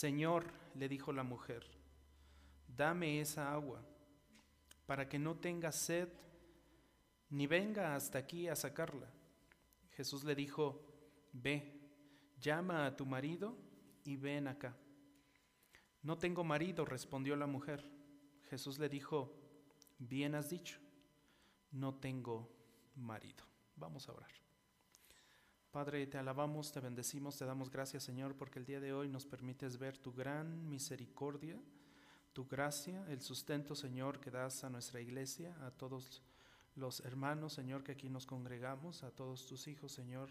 Señor, le dijo la mujer, dame esa agua para que no tenga sed ni venga hasta aquí a sacarla. Jesús le dijo, ve, llama a tu marido y ven acá. No tengo marido, respondió la mujer. Jesús le dijo, bien has dicho, no tengo marido. Vamos a orar. Padre, te alabamos, te bendecimos, te damos gracias, Señor, porque el día de hoy nos permites ver tu gran misericordia, tu gracia, el sustento, Señor, que das a nuestra iglesia, a todos los hermanos, Señor, que aquí nos congregamos, a todos tus hijos, Señor.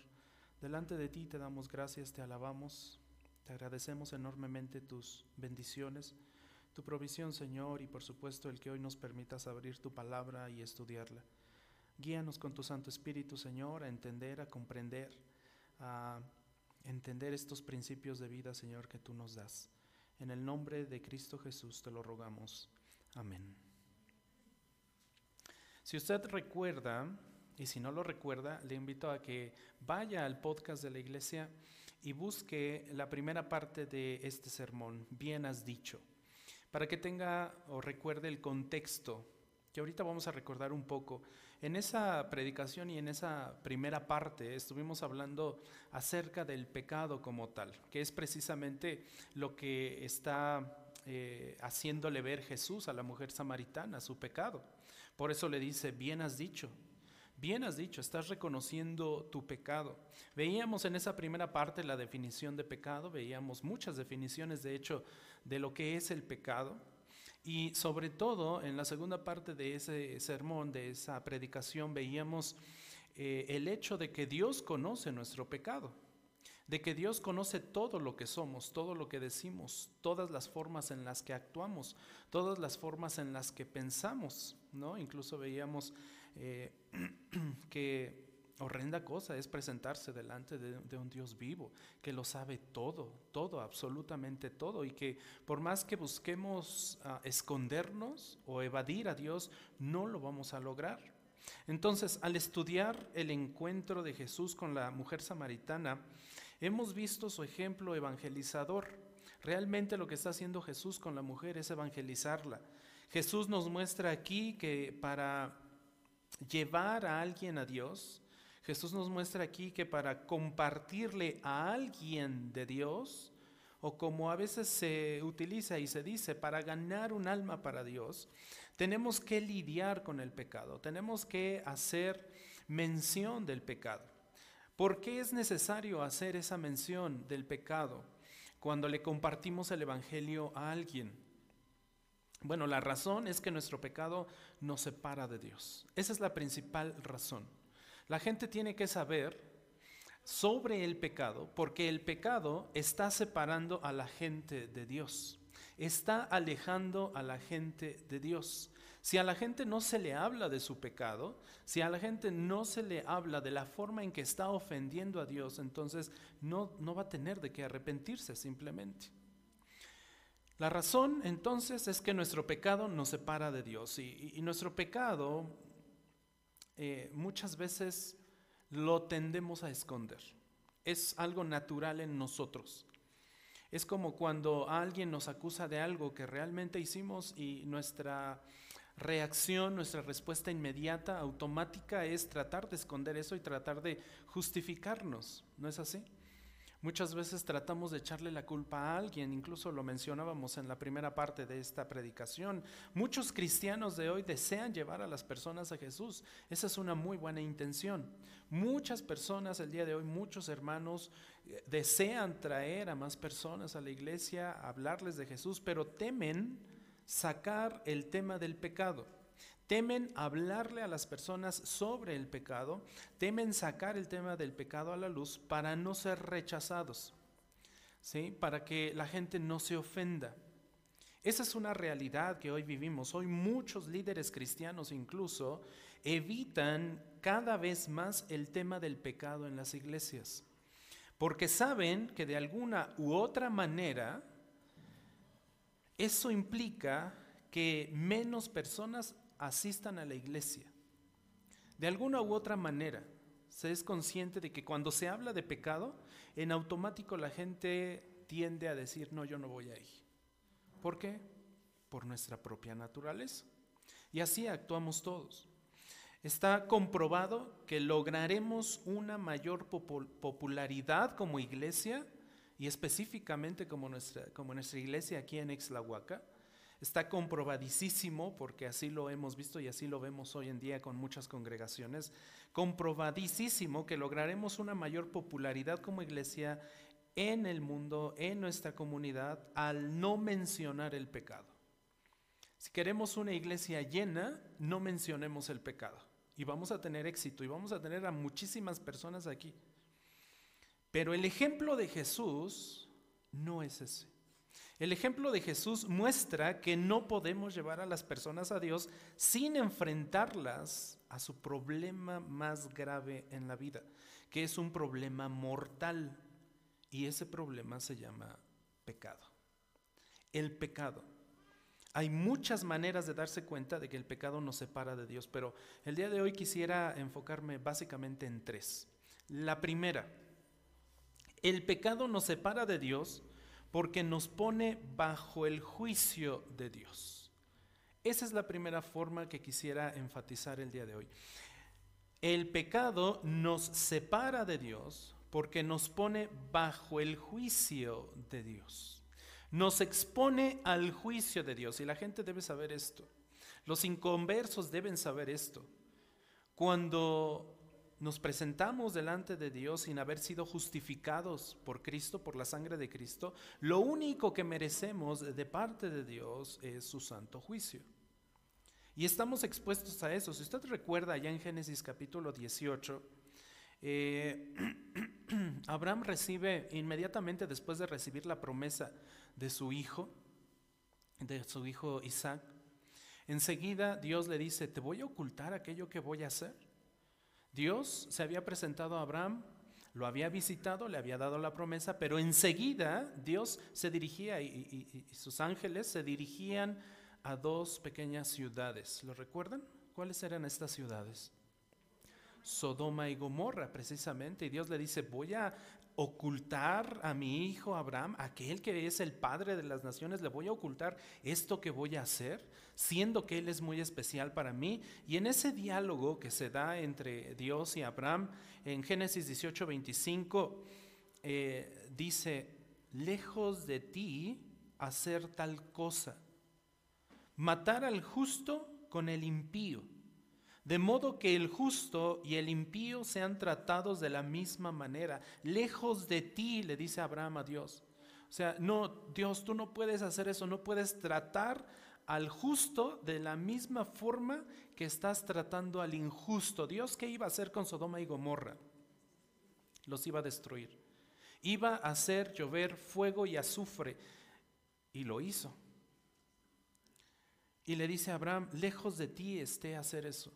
Delante de ti te damos gracias, te alabamos, te agradecemos enormemente tus bendiciones, tu provisión, Señor, y por supuesto el que hoy nos permitas abrir tu palabra y estudiarla. Guíanos con tu Santo Espíritu, Señor, a entender, a comprender, a entender estos principios de vida, Señor, que tú nos das. En el nombre de Cristo Jesús te lo rogamos. Amén. Si usted recuerda, y si no lo recuerda, le invito a que vaya al podcast de la iglesia y busque la primera parte de este sermón, bien has dicho, para que tenga o recuerde el contexto, que ahorita vamos a recordar un poco. En esa predicación y en esa primera parte estuvimos hablando acerca del pecado como tal, que es precisamente lo que está eh, haciéndole ver Jesús a la mujer samaritana, su pecado. Por eso le dice, bien has dicho, bien has dicho, estás reconociendo tu pecado. Veíamos en esa primera parte la definición de pecado, veíamos muchas definiciones de hecho de lo que es el pecado. Y sobre todo en la segunda parte de ese sermón, de esa predicación, veíamos eh, el hecho de que Dios conoce nuestro pecado, de que Dios conoce todo lo que somos, todo lo que decimos, todas las formas en las que actuamos, todas las formas en las que pensamos, ¿no? Incluso veíamos eh, que horrenda cosa es presentarse delante de, un Dios vivo, que lo sabe todo, todo, absolutamente todo, y que por más que busquemos ah, escondernos o evadir a Dios, no lo vamos a lograr. Entonces, al estudiar el encuentro de Jesús con la mujer samaritana, hemos visto su ejemplo evangelizador. Realmente lo que está haciendo Jesús con la mujer es evangelizarla. Jesús nos muestra aquí que para llevar a alguien a Dios, Jesús nos muestra aquí que para compartirle a alguien de Dios, o como a veces se utiliza y se dice, para ganar un alma para Dios, tenemos que lidiar con el pecado, tenemos que hacer mención del pecado. ¿Por qué es necesario hacer esa mención del pecado cuando le compartimos el Evangelio a alguien? Bueno, la razón es que nuestro pecado nos separa de Dios. Esa es la principal razón. La gente tiene que saber sobre el pecado, porque el pecado está separando a la gente de Dios, está alejando a la gente de Dios. Si a la gente no se le habla de su pecado, si a la gente no se le habla de la forma en que está ofendiendo a Dios, entonces no, no va a tener de qué arrepentirse simplemente. La razón entonces es que nuestro pecado nos separa de Dios y, y nuestro pecado eh, muchas veces lo tendemos a esconder. Es algo natural en nosotros. Es como cuando alguien nos acusa de algo que realmente hicimos y nuestra reacción, nuestra respuesta inmediata, automática, es tratar de esconder eso y tratar de justificarnos. ¿No es así? Muchas veces tratamos de echarle la culpa a alguien, incluso lo mencionábamos en la primera parte de esta predicación. Muchos cristianos de hoy desean llevar a las personas a Jesús. Esa es una muy buena intención. Muchas personas el día de hoy, muchos hermanos eh, desean traer a más personas a la iglesia, hablarles de Jesús, pero temen sacar el tema del pecado. Temen hablarle a las personas sobre el pecado, temen sacar el tema del pecado a la luz para no ser rechazados, ¿sí? para que la gente no se ofenda. Esa es una realidad que hoy vivimos. Hoy muchos líderes cristianos incluso evitan cada vez más el tema del pecado en las iglesias, porque saben que de alguna u otra manera eso implica que menos personas asistan a la iglesia. De alguna u otra manera, se es consciente de que cuando se habla de pecado, en automático la gente tiende a decir, no, yo no voy ahí. ¿Por qué? Por nuestra propia naturaleza. Y así actuamos todos. Está comprobado que lograremos una mayor popularidad como iglesia y específicamente como nuestra, como nuestra iglesia aquí en Exlahuaca. Está comprobadísimo, porque así lo hemos visto y así lo vemos hoy en día con muchas congregaciones, comprobadísimo que lograremos una mayor popularidad como iglesia en el mundo, en nuestra comunidad, al no mencionar el pecado. Si queremos una iglesia llena, no mencionemos el pecado. Y vamos a tener éxito y vamos a tener a muchísimas personas aquí. Pero el ejemplo de Jesús no es ese. El ejemplo de Jesús muestra que no podemos llevar a las personas a Dios sin enfrentarlas a su problema más grave en la vida, que es un problema mortal. Y ese problema se llama pecado. El pecado. Hay muchas maneras de darse cuenta de que el pecado nos separa de Dios, pero el día de hoy quisiera enfocarme básicamente en tres. La primera, el pecado nos separa de Dios porque nos pone bajo el juicio de Dios. Esa es la primera forma que quisiera enfatizar el día de hoy. El pecado nos separa de Dios porque nos pone bajo el juicio de Dios. Nos expone al juicio de Dios y la gente debe saber esto. Los inconversos deben saber esto. Cuando nos presentamos delante de Dios sin haber sido justificados por Cristo, por la sangre de Cristo, lo único que merecemos de parte de Dios es su santo juicio. Y estamos expuestos a eso. Si usted recuerda allá en Génesis capítulo 18, eh, Abraham recibe inmediatamente después de recibir la promesa de su hijo, de su hijo Isaac, enseguida Dios le dice, te voy a ocultar aquello que voy a hacer. Dios se había presentado a Abraham, lo había visitado, le había dado la promesa, pero enseguida Dios se dirigía y, sus ángeles se dirigían a dos pequeñas ciudades. ¿Lo recuerdan? ¿Cuáles eran estas ciudades? Sodoma y Gomorra, precisamente. Y Dios le dice, voy a ocultar a mi hijo Abraham, aquel que es el padre de las naciones, le voy a ocultar esto que voy a hacer, siendo que él es muy especial para mí. Y en ese diálogo que se da entre Dios y Abraham, en Génesis 18, 25, eh, dice, lejos de ti hacer tal cosa, matar al justo con el impío de modo que el justo y el impío sean tratados de la misma manera. Lejos de ti, le dice Abraham a Dios. O sea, no, Dios, tú no puedes hacer eso, no puedes tratar al justo de la misma forma que estás tratando al injusto. Dios, ¿qué iba a hacer con Sodoma y Gomorra? Los iba a destruir. Iba a hacer llover fuego y azufre. Y lo hizo. Y le dice a Abraham, lejos de ti esté hacer eso.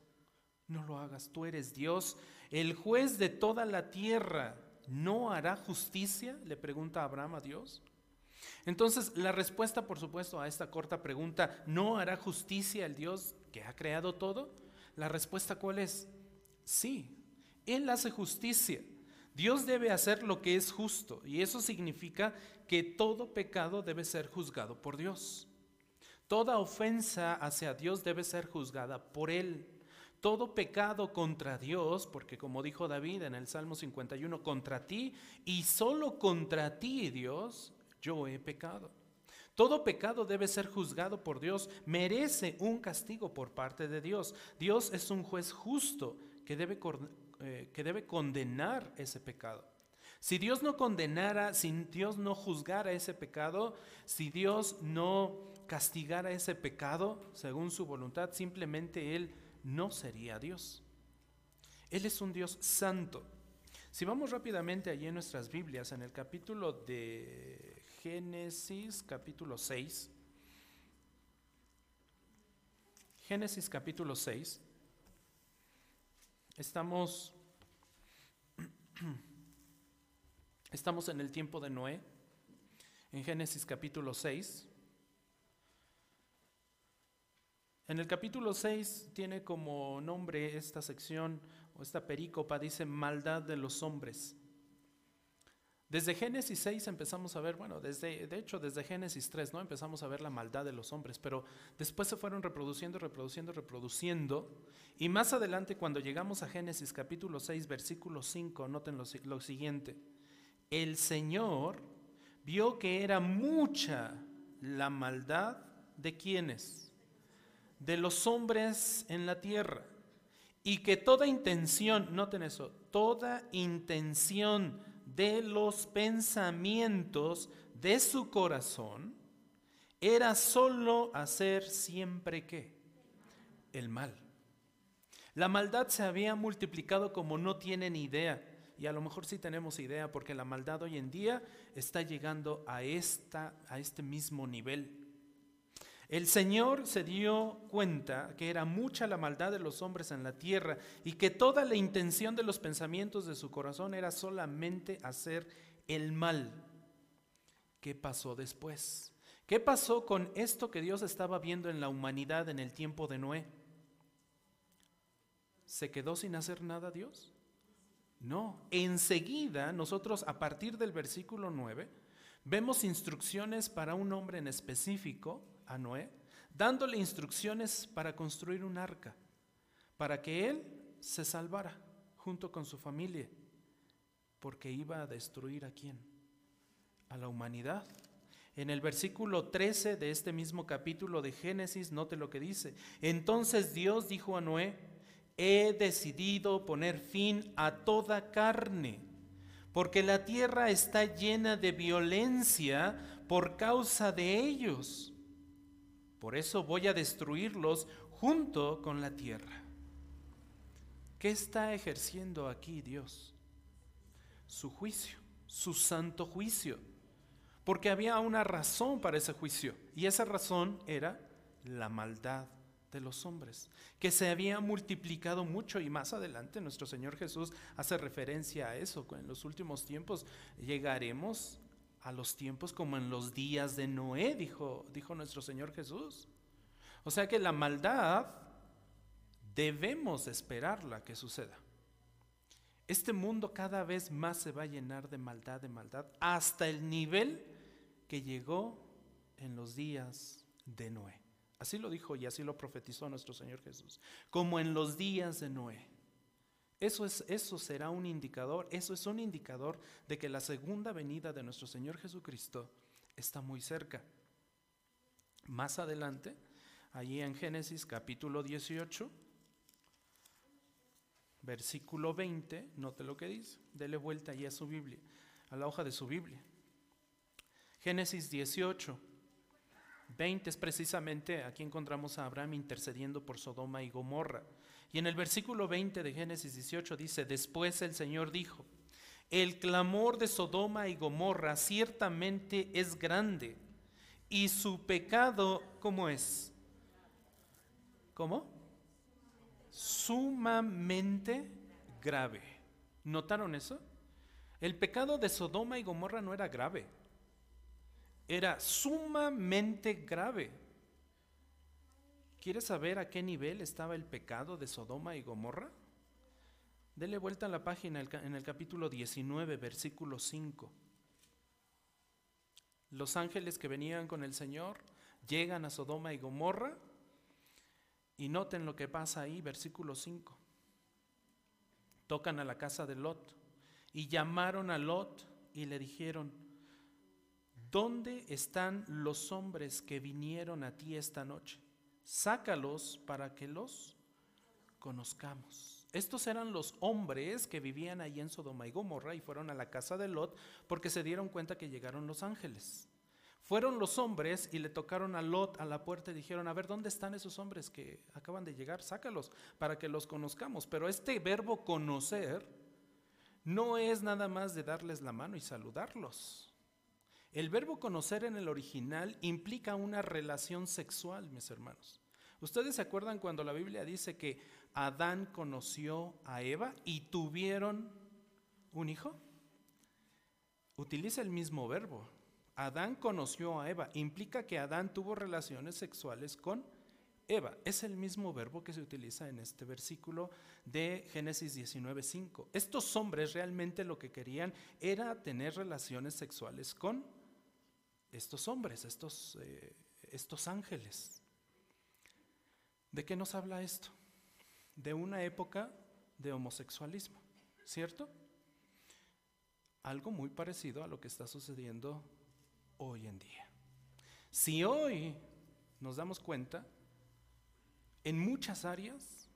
No lo hagas, tú eres Dios, el juez de toda la tierra. ¿No hará justicia? Le pregunta Abraham a Dios. Entonces, la respuesta, por supuesto, a esta corta pregunta, ¿no hará justicia el Dios que ha creado todo? La respuesta cuál es? Sí, Él hace justicia. Dios debe hacer lo que es justo y eso significa que todo pecado debe ser juzgado por Dios. Toda ofensa hacia Dios debe ser juzgada por Él todo pecado contra Dios, porque como dijo David en el Salmo 51, contra ti y solo contra ti, Dios, yo he pecado. Todo pecado debe ser juzgado por Dios, merece un castigo por parte de Dios. Dios es un juez justo que debe, eh, que debe condenar ese pecado. Si Dios no condenara, si Dios no juzgara ese pecado, si Dios no castigara ese pecado según su voluntad, simplemente Él no sería Dios. Él es un Dios santo. Si vamos rápidamente allí en nuestras Biblias, en el capítulo de Génesis, capítulo 6, Génesis capítulo 6, estamos, estamos en el tiempo de Noé, en Génesis capítulo 6, En el capítulo 6 tiene como nombre esta sección o esta perícopa, dice maldad de los hombres. Desde Génesis 6 empezamos a ver, bueno, desde, de hecho desde Génesis 3, ¿no? Empezamos a ver la maldad de los hombres, pero después se fueron reproduciendo, reproduciendo, reproduciendo. Y más adelante, cuando llegamos a Génesis capítulo 6, versículo 5, noten lo, lo siguiente. El Señor vio que era mucha la maldad de quienes? De los hombres en la tierra. Y que toda intención, noten eso, toda intención de los pensamientos de su corazón era solo hacer siempre qué? El mal. La maldad se había multiplicado como no tienen idea. Y a lo mejor sí tenemos idea porque la maldad hoy en día está llegando a, esta, a este mismo nivel. El Señor se dio cuenta que era mucha la maldad de los hombres en la tierra y que toda la intención de los pensamientos de su corazón era solamente hacer el mal. ¿Qué pasó después? ¿Qué pasó con esto que Dios estaba viendo en la humanidad en el tiempo de Noé? ¿Se quedó sin hacer nada Dios? No, enseguida nosotros a partir del versículo 9 vemos instrucciones para un hombre en específico a Noé, dándole instrucciones para construir un arca, para que él se salvara junto con su familia, porque iba a destruir a quién? A la humanidad. En el versículo 13 de este mismo capítulo de Génesis, note lo que dice. Entonces Dios dijo a Noé, he decidido poner fin a toda carne, porque la tierra está llena de violencia por causa de ellos. Por eso voy a destruirlos junto con la tierra. ¿Qué está ejerciendo aquí Dios? Su juicio, su santo juicio. Porque había una razón para ese juicio. Y esa razón era la maldad de los hombres, que se había multiplicado mucho y más adelante nuestro Señor Jesús hace referencia a eso. En los últimos tiempos llegaremos a los tiempos como en los días de Noé, dijo, dijo nuestro Señor Jesús. O sea que la maldad debemos esperarla que suceda. Este mundo cada vez más se va a llenar de maldad, de maldad, hasta el nivel que llegó en los días de Noé. Así lo dijo y así lo profetizó nuestro Señor Jesús. Como en los días de Noé. Eso, es, eso será un indicador, eso es un indicador de que la segunda venida de nuestro Señor Jesucristo está muy cerca. Más adelante, allí en Génesis capítulo 18, versículo 20, note lo que dice, dele vuelta allí a su Biblia, a la hoja de su Biblia. Génesis 18, 20 es precisamente aquí encontramos a Abraham intercediendo por Sodoma y Gomorra. Y en el versículo 20 de Génesis 18 dice, después el Señor dijo, el clamor de Sodoma y Gomorra ciertamente es grande y su pecado, ¿cómo es? ¿Cómo? Sumamente grave. ¿Notaron eso? El pecado de Sodoma y Gomorra no era grave, era sumamente grave. ¿Quieres saber a qué nivel estaba el pecado de Sodoma y Gomorra? Dele vuelta a la página en el capítulo 19, versículo 5. Los ángeles que venían con el Señor llegan a Sodoma y Gomorra y noten lo que pasa ahí, versículo 5. Tocan a la casa de Lot y llamaron a Lot y le dijeron, ¿dónde están los hombres que vinieron a ti esta noche? Sácalos para que los conozcamos. Estos eran los hombres que vivían ahí en Sodoma y Gomorra y fueron a la casa de Lot porque se dieron cuenta que llegaron los ángeles. Fueron los hombres y le tocaron a Lot a la puerta y dijeron, a ver, ¿dónde están esos hombres que acaban de llegar? Sácalos para que los conozcamos. Pero este verbo conocer no es nada más de darles la mano y saludarlos. El verbo conocer en el original implica una relación sexual, mis hermanos. ¿Ustedes se acuerdan cuando la Biblia dice que Adán conoció a Eva y tuvieron un hijo? Utiliza el mismo verbo. Adán conoció a Eva. Implica que Adán tuvo relaciones sexuales con Eva. Es el mismo verbo que se utiliza en este versículo de Génesis 19.5. Estos hombres realmente lo que querían era tener relaciones sexuales con estos hombres, estos, eh, estos ángeles. ¿De qué nos habla esto? De una época de homosexualismo, ¿cierto? Algo muy parecido a lo que está sucediendo hoy en día. Si hoy nos damos cuenta, en muchas áreas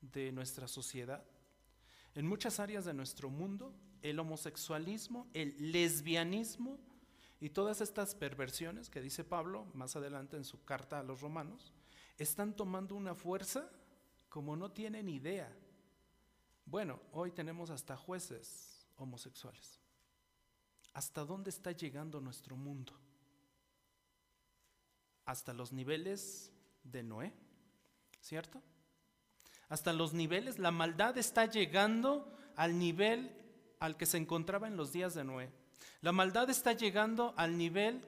de nuestra sociedad, en muchas áreas de nuestro mundo, el homosexualismo, el lesbianismo y todas estas perversiones que dice Pablo más adelante en su carta a los romanos, están tomando una fuerza como no tienen idea. Bueno, hoy tenemos hasta jueces homosexuales. ¿Hasta dónde está llegando nuestro mundo? Hasta los niveles de Noé. ¿cierto? Hasta los niveles, la maldad está llegando al nivel al que se encontraba en los días de Noé. La maldad está llegando al nivel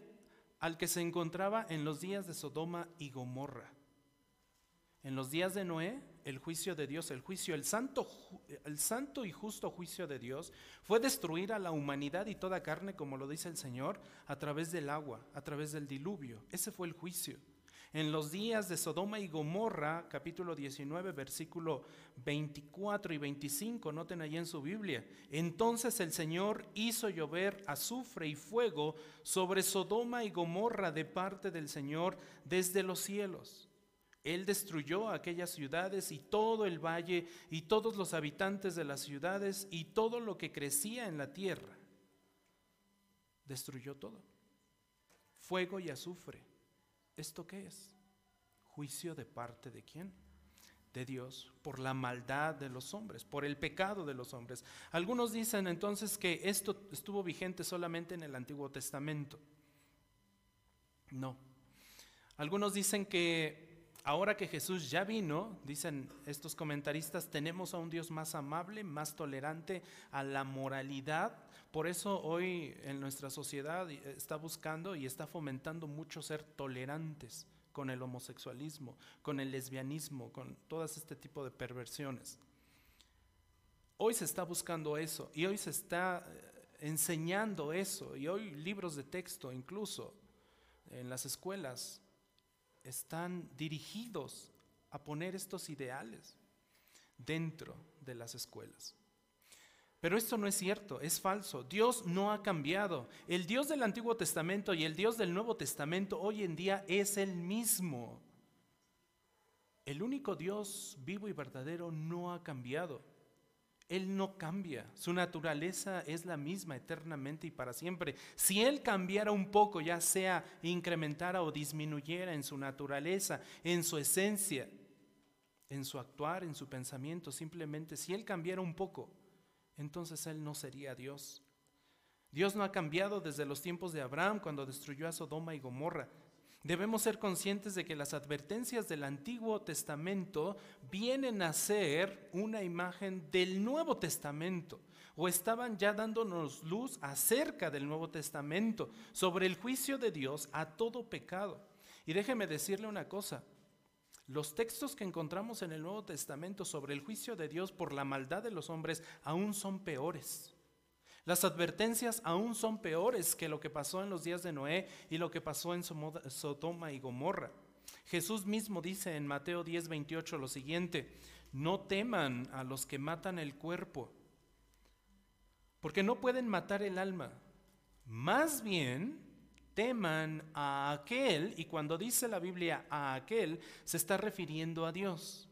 al que se encontraba en los días de Sodoma y Gomorra. En los días de Noé, el juicio de Dios, el juicio, el santo, el santo y justo juicio de Dios fue destruir a la humanidad y toda carne, como lo dice el Señor, a través del agua, a través del diluvio. Ese fue el juicio en los días de Sodoma y Gomorra, capítulo 19, versículo 24 y 25, noten allí en su Biblia. Entonces el Señor hizo llover azufre y fuego sobre Sodoma y Gomorra de parte del Señor desde los cielos. Él destruyó aquellas ciudades y todo el valle y todos los habitantes de las ciudades y todo lo que crecía en la tierra. Destruyó todo. Fuego y azufre ¿Esto qué es? Juicio de parte de quién? De Dios, por la maldad de los hombres, por el pecado de los hombres. Algunos dicen entonces que esto estuvo vigente solamente en el Antiguo Testamento. No. Algunos dicen que ahora que Jesús ya vino, dicen estos comentaristas, tenemos a un Dios más amable, más tolerante a la moralidad, por eso hoy en nuestra sociedad está buscando y está fomentando mucho ser tolerantes con el homosexualismo, con el lesbianismo, con todas este tipo de perversiones. Hoy se está buscando eso y hoy se está eh, enseñando eso y hoy libros de texto incluso en las escuelas están dirigidos a poner estos ideales dentro de las escuelas. Pero esto no es cierto, es falso. Dios no ha cambiado. El Dios del Antiguo Testamento y el Dios del Nuevo Testamento hoy en día es el mismo. El único Dios vivo y verdadero no ha cambiado. Él no cambia. Su naturaleza es la misma eternamente y para siempre. Si Él cambiara un poco, ya sea incrementara o disminuyera en su naturaleza, en su esencia, en su actuar, en su pensamiento, simplemente si Él cambiara un poco, entonces Él no sería Dios. Dios no ha cambiado desde los tiempos de Abraham cuando destruyó a Sodoma y Gomorra. Debemos ser conscientes de que las advertencias del Antiguo Testamento vienen a ser una imagen del Nuevo Testamento o estaban ya dándonos luz acerca del Nuevo Testamento sobre el juicio de Dios a todo pecado. Y déjeme decirle una cosa, los textos que encontramos en el Nuevo Testamento sobre el juicio de Dios por la maldad de los hombres aún son peores. Las advertencias aún son peores que lo que pasó en los días de Noé y lo que pasó en Sodoma y Gomorra. Jesús mismo dice en Mateo 10, 28 lo siguiente, no teman a los que matan el cuerpo, porque no pueden matar el alma. Más bien, teman a aquel, y cuando dice la Biblia a aquel, se está refiriendo a Dios.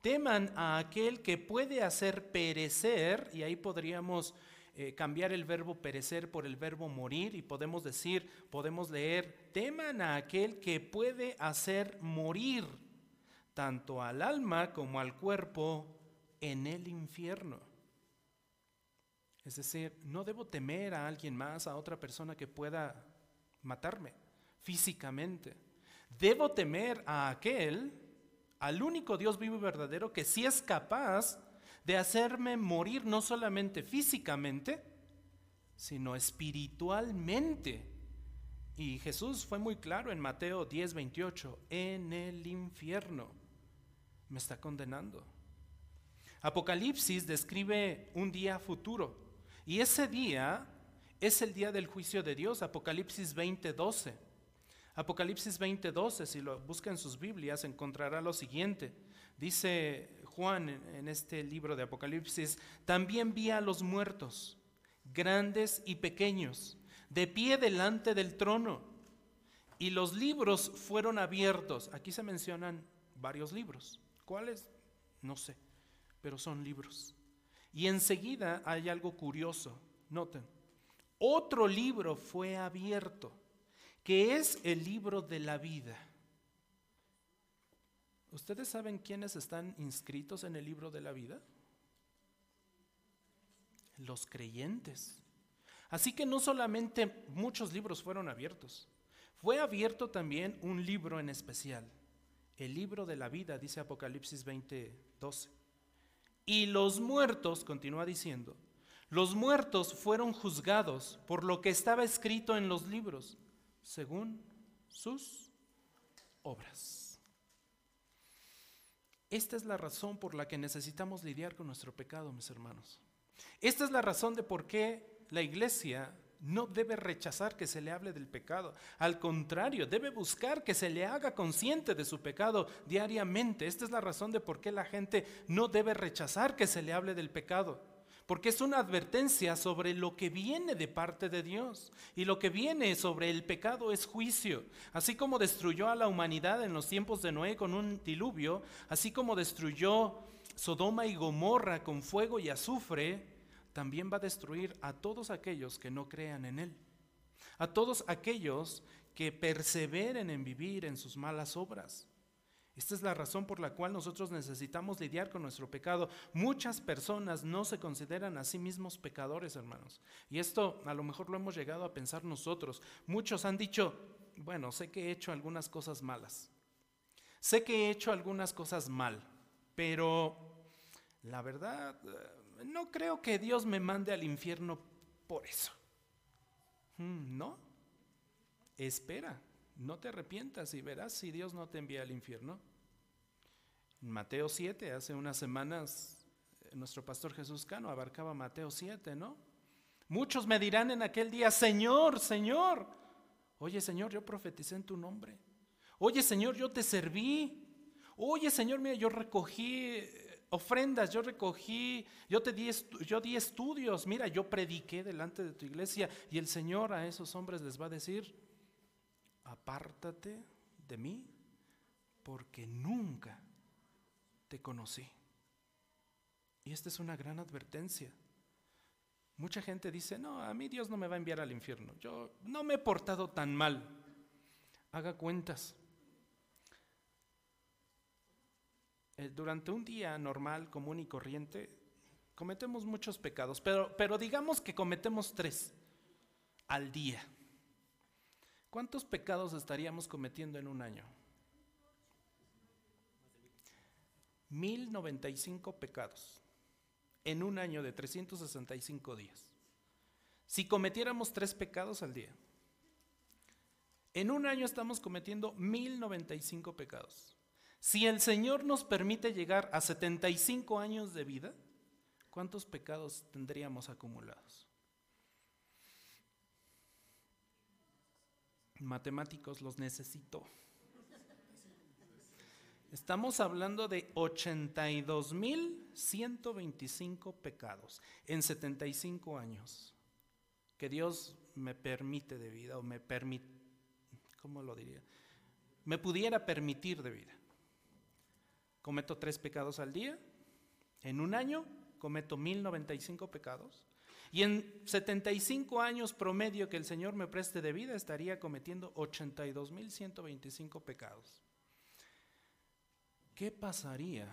Teman a aquel que puede hacer perecer, y ahí podríamos eh, cambiar el verbo perecer por el verbo morir, y podemos decir, podemos leer, teman a aquel que puede hacer morir tanto al alma como al cuerpo en el infierno. Es decir, no debo temer a alguien más, a otra persona que pueda matarme físicamente. Debo temer a aquel, al único Dios vivo y verdadero, que sí es capaz de hacerme morir no solamente físicamente, sino espiritualmente Y Jesús fue muy claro en Mateo 10, 28, en el infierno me está condenando. Apocalipsis describe un día futuro y ese día es el día del juicio de Dios, Apocalipsis 20, 12. Apocalipsis 20, 12, si lo busca en sus Biblias, encontrará lo siguiente. Dice Juan en este libro de Apocalipsis, también vi a los muertos, grandes y pequeños, de pie delante del trono, y los libros fueron abiertos. Aquí se mencionan varios libros. ¿Cuáles? No sé, pero son libros. Y enseguida hay algo curioso. Noten, otro libro fue abierto, que es el libro de la vida. ¿Ustedes saben quiénes están inscritos en el libro de la vida? Los creyentes. Así que no solamente muchos libros fueron abiertos, fue abierto también un libro en especial, el libro de la vida, dice Apocalipsis 20:12. Y los muertos, continúa diciendo, los muertos fueron juzgados por lo que estaba escrito en los libros, según sus obras. Esta es la razón por la que necesitamos lidiar con nuestro pecado, mis hermanos. Esta es la razón de por qué la iglesia no debe rechazar que se le hable del pecado. Al contrario, debe buscar que se le haga consciente de su pecado diariamente. Esta es la razón de por qué la gente no debe rechazar que se le hable del pecado porque es una advertencia sobre lo que viene de parte de Dios. Y lo que viene sobre el pecado es juicio. Así como destruyó a la humanidad en los tiempos de Noé con un diluvio, así como destruyó Sodoma y Gomorra con fuego y azufre, también va a destruir a todos aquellos que no crean en Él. A todos aquellos que perseveren en vivir en sus malas obras. Esta es la razón por la cual nosotros necesitamos lidiar con nuestro pecado. Muchas personas no se consideran a sí mismos pecadores, hermanos. Y esto a lo mejor lo hemos llegado a pensar nosotros. Muchos han dicho, bueno, sé que he hecho algunas cosas malas. Sé que he hecho algunas cosas mal, pero la verdad, eh, no creo que Dios me mande al infierno por eso. Hmm, ¿No? Espera. No te arrepientas y verás si Dios no te envía al infierno. Mateo 7, hace unas semanas, eh, nuestro pastor Jesús Cano abarcaba Mateo 7, ¿no? Muchos me dirán en aquel día, Señor, Señor. Oye, Señor, yo profeticé en tu nombre. Oye, Señor, yo te serví. Oye, Señor, mira, yo recogí eh, ofrendas, yo recogí, yo te di, yo di estudios, mira, yo prediqué delante de tu iglesia y el Señor a esos hombres les va a decir, apártate de mí porque nunca te conocí. Y esta es una gran advertencia. Mucha gente dice, no, a mí Dios no me va a enviar al infierno. Yo no me he portado tan mal. Haga cuentas. Eh, durante un día normal, común y corriente, cometemos muchos pecados, pero, pero digamos que cometemos tres al día. ¿Cuántos pecados estaríamos cometiendo en un año? 1095 pecados en un año de 365 días. Si cometiéramos tres pecados al día, en un año estamos cometiendo 1095 pecados. Si el Señor nos permite llegar a 75 años de vida, ¿cuántos pecados tendríamos acumulados? Matemáticos los necesito. Estamos hablando de 82.125 pecados en 75 años que Dios me permite de vida o me permite, ¿cómo lo diría? Me pudiera permitir de vida. Cometo tres pecados al día. En un año cometo 1095 pecados. Y en 75 años promedio que el Señor me preste de vida, estaría cometiendo 82.125 pecados. ¿Qué pasaría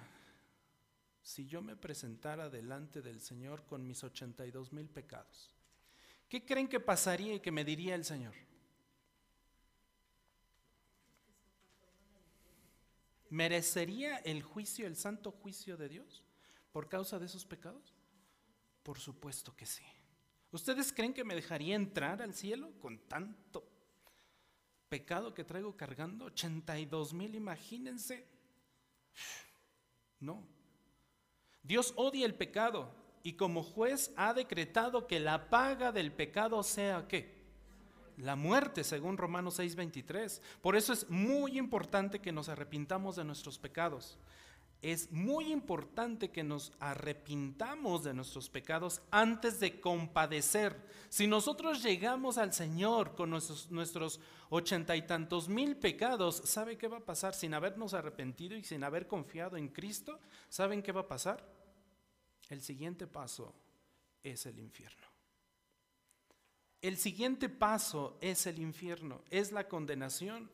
si yo me presentara delante del Señor con mis 82.000 pecados? ¿Qué creen que pasaría y que me diría el Señor? ¿Merecería el juicio, el santo juicio de Dios por causa de esos pecados? Por supuesto que sí. ¿Ustedes creen que me dejaría entrar al cielo con tanto? pecado que traigo cargando, 82 mil, imagínense. No. Dios odia el pecado y como juez ha decretado que la paga del pecado sea qué? La muerte, según Romanos 6:23. Por eso es muy importante que nos arrepintamos de nuestros pecados es muy importante que nos arrepintamos de nuestros pecados antes de compadecer. Si nosotros llegamos al Señor con nuestros, ochenta y tantos mil pecados, ¿sabe qué va a pasar? Sin habernos arrepentido y sin haber confiado en Cristo, ¿saben qué va a pasar? El siguiente paso es el infierno. El siguiente paso es el infierno, es la condenación.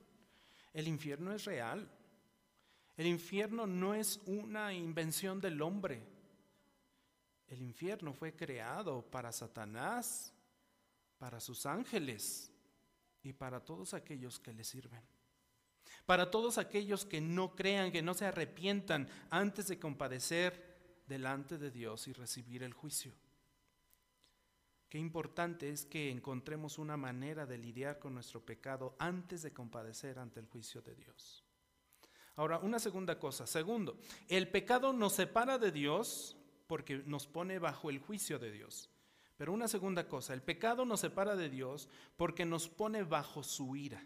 El infierno es real. El infierno no es una invención del hombre. El infierno fue creado para Satanás, para sus ángeles y para todos aquellos que le sirven. Para todos aquellos que no crean, que no se arrepientan antes de compadecer delante de Dios y recibir el juicio. Qué importante es que encontremos una manera de lidiar con nuestro pecado antes de compadecer ante el juicio de Dios. Ahora, una segunda cosa. Segundo, el pecado nos separa de Dios porque nos pone bajo el juicio de Dios. Pero una segunda cosa, el pecado nos separa de Dios porque nos pone bajo su ira.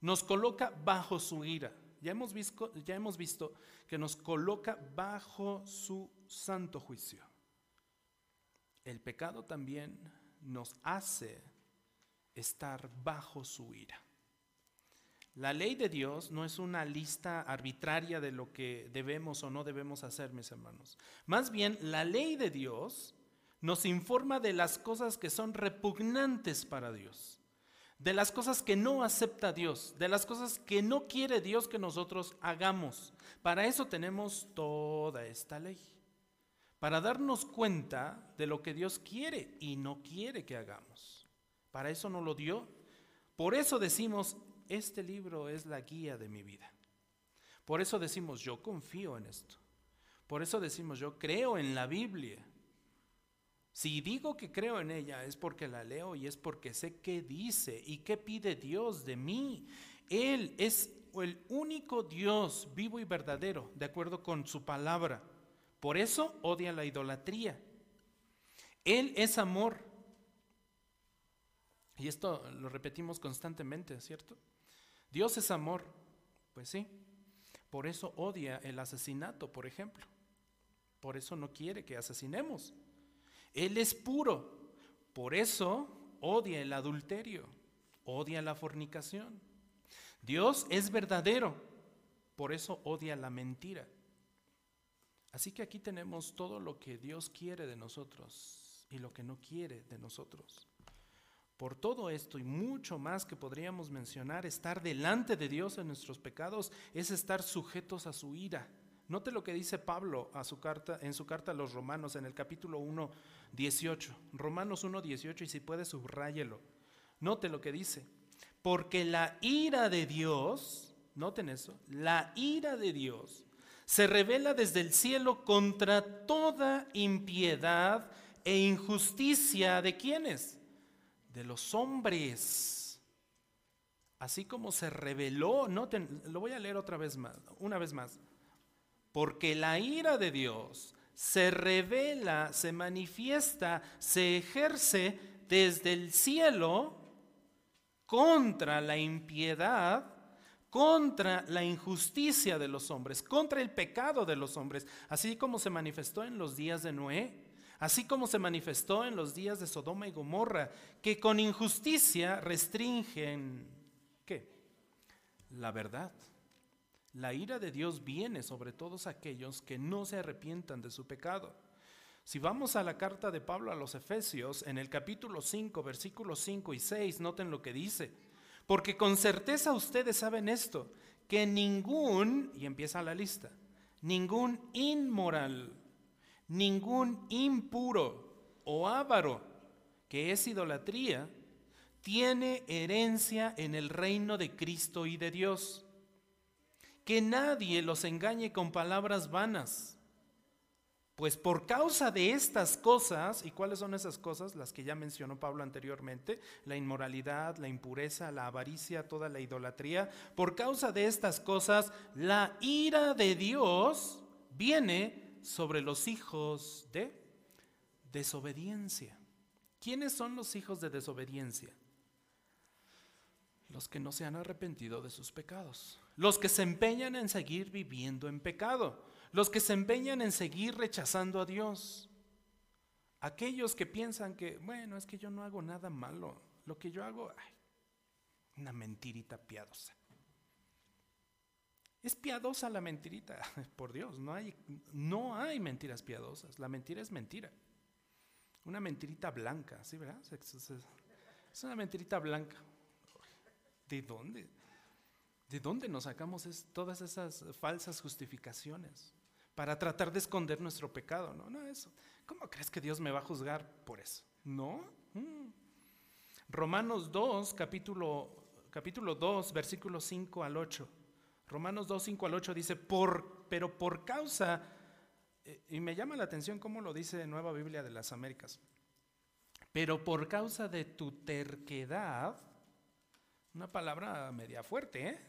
Nos coloca bajo su ira. Ya hemos visto, que nos coloca bajo su santo juicio. El pecado también nos hace estar bajo su ira. La ley de Dios no es una lista arbitraria de lo que debemos o no debemos hacer, mis hermanos. Más bien, la ley de Dios nos informa de las cosas que son repugnantes para Dios, de las cosas que no acepta Dios, de las cosas que no quiere Dios que nosotros hagamos. Para eso tenemos toda esta ley, para darnos cuenta de lo que Dios quiere y no quiere que hagamos. Para eso nos lo dio. Por eso decimos, este libro es la guía de mi vida. Por eso decimos, yo confío en esto. Por eso decimos, yo creo en la Biblia. Si digo que creo en ella es porque la leo y es porque sé qué dice y qué pide Dios de mí. Él es el único Dios vivo y verdadero, de acuerdo con su palabra. Por eso odia la idolatría. Él es amor. Y esto lo repetimos constantemente, ¿cierto? Dios es amor, pues sí. Por eso odia el asesinato, por ejemplo. Por eso no quiere que asesinemos. Él es puro. Por eso odia el adulterio, odia la fornicación. Dios es verdadero. Por eso odia la mentira. Así que aquí tenemos todo lo que Dios quiere de nosotros y lo que no quiere de nosotros. Por todo esto y mucho más que podríamos mencionar, estar delante de Dios en nuestros pecados es estar sujetos a su ira. Note lo que dice Pablo en su carta a los romanos en el capítulo 1, 18. Romanos 1, 18 y si puede subráyelo. Note lo que dice. Porque la ira de Dios, noten eso, la ira de Dios se revela desde el cielo contra toda impiedad e injusticia de quienes? De los hombres. Así como se reveló, noten, lo voy a leer otra vez más, una vez más. Porque la ira de Dios se revela, se manifiesta, se ejerce desde el cielo contra la impiedad, contra la injusticia de los hombres, contra el pecado de los hombres, así como se manifestó en los días de Noé, así como se manifestó en los días de Sodoma y Gomorra, que con injusticia restringen, ¿qué? La verdad. La ira de Dios viene sobre todos aquellos que no se arrepientan de su pecado. Si vamos a la carta de Pablo a los Efesios, en el capítulo 5, versículos 5 y 6, noten lo que dice. Porque con certeza ustedes saben esto, que ningún, y empieza la lista, ningún inmoral, ningún impuro o avaro, que es idolatría, tiene herencia en el reino de Cristo y de Dios. Que nadie los engañe con palabras vanas. Pues por causa de estas cosas, ¿y cuáles son esas cosas? Las que ya mencionó Pablo anteriormente, la inmoralidad, la impureza, la avaricia, toda la idolatría, por causa de estas cosas, la ira de Dios viene sobre los hijos de desobediencia. ¿Quiénes son los hijos de desobediencia? Los que no se han arrepentido de sus pecados, los que se empeñan en seguir viviendo en pecado los que se empeñan en seguir rechazando a Dios, aquellos que piensan que, bueno, es que yo no hago nada malo, lo que yo hago, ay, una mentirita piadosa. Es piadosa la mentirita, por Dios, no hay, no hay mentiras piadosas, la mentira es mentira. Una mentirita blanca, ¿sí verdad? Es una mentirita blanca. ¿De dónde? ¿De dónde nos sacamos todas esas falsas justificaciones? para tratar de esconder nuestro pecado. No, no, eso. ¿Cómo crees que Dios me va a juzgar por eso? No. Mm. Romanos 2, capítulo, capítulo 2, versículos 5 al 8. Romanos 2, 5 al 8 dice, pero por causa, eh, y me llama la atención cómo lo dice Nueva Biblia de las Américas, pero por causa de tu terquedad, una palabra media fuerte, ¿eh?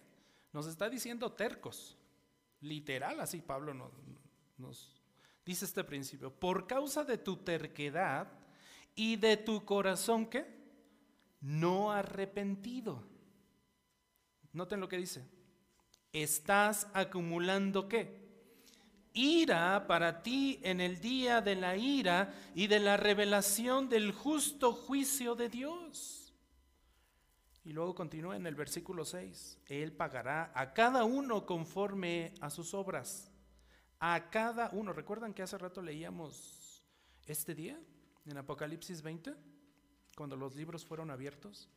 nos está diciendo tercos. Literal, así Pablo nos, dice este principio. Por causa de tu terquedad y de tu corazón, ¿qué? No arrepentido. Noten lo que dice. Estás acumulando qué? Ira para ti en el día de la ira y de la revelación del justo juicio de Dios. Y luego continúa en el versículo 6, Él pagará a cada uno conforme a sus obras. A cada uno. ¿Recuerdan que hace rato leíamos este día en Apocalipsis 20? Cuando los libros fueron abiertos.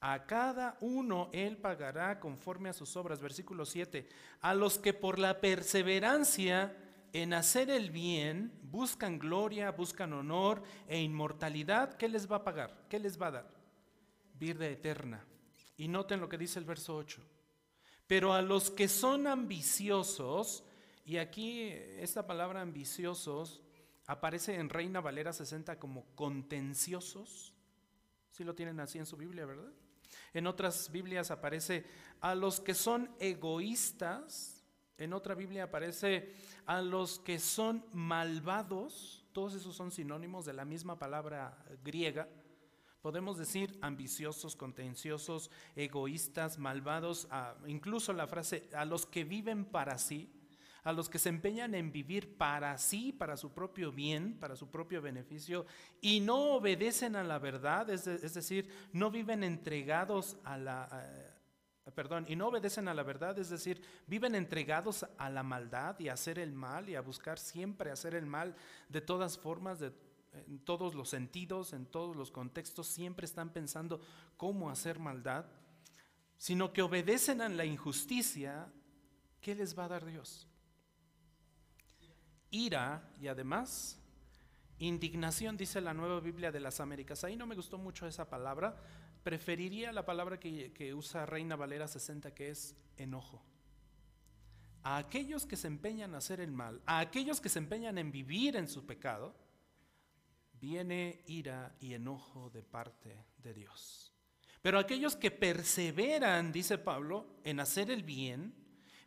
A cada uno Él pagará conforme a sus obras. Versículo 7. A los que por la perseverancia en hacer el bien buscan gloria, buscan honor e inmortalidad, ¿qué les va a pagar? ¿Qué les va a dar? Vida eterna. Y noten lo que dice el verso 8. Pero a los que son ambiciosos, y aquí esta palabra ambiciosos aparece en Reina Valera 60 como contenciosos. Si lo tienen así en su Biblia, ¿verdad? En otras Biblias aparece a los que son egoístas. En otra Biblia aparece a los que son malvados. Todos esos son sinónimos de la misma palabra griega. Podemos decir ambiciosos, contenciosos, egoístas, malvados, incluso la frase a los que viven para sí, a los que se empeñan en vivir para sí, para su propio bien, para su propio beneficio, y no obedecen a la verdad, es, decir, no viven entregados a la... perdón, y no obedecen a la verdad, es decir, viven entregados a la maldad y a hacer el mal y a buscar siempre hacer el mal de todas formas, de en todos los sentidos, en todos los contextos, siempre están pensando cómo hacer maldad, sino que obedecen a la injusticia, ¿qué les va a dar Dios? Ira y además indignación, dice la nueva Biblia de las Américas. Ahí no me gustó mucho esa palabra, preferiría la palabra que, que usa Reina Valera 60, que es enojo a aquellos que se empeñan a hacer el mal, a aquellos que se empeñan en vivir en su pecado, viene ira y enojo de parte de Dios. Pero aquellos que perseveran, dice Pablo, en hacer el bien,